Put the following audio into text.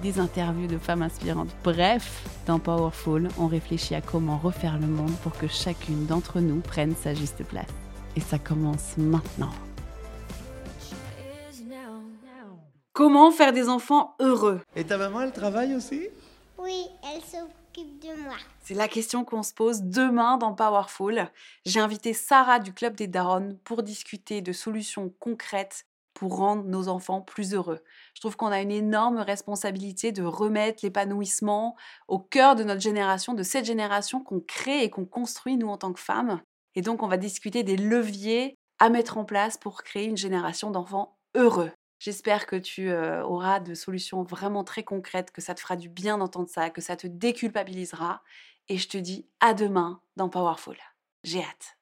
des interviews de femmes inspirantes. Bref, dans Powerful, on réfléchit à comment refaire le monde pour que chacune d'entre nous prenne sa juste place. Et ça commence maintenant. Comment faire des enfants heureux? Et ta maman, elle travaille aussi? Oui, elle s'occupe de moi. C'est la question qu'on se pose demain dans Powerful. J'ai invité Sarah du Club des Daronnes pour discuter de solutions concrètes pour rendre nos enfants plus heureux. Je trouve qu'on a une énorme responsabilité de remettre l'épanouissement au cœur de notre génération, de cette génération qu'on crée et qu'on construit nous en tant que femmes. Et donc on va discuter des leviers à mettre en place pour créer une génération d'enfants heureux. J'espère que tu euh, auras de solutions vraiment très concrètes, que ça te fera du bien d'entendre ça, que ça te déculpabilisera. Et je te dis à demain dans Powerful. J'ai hâte.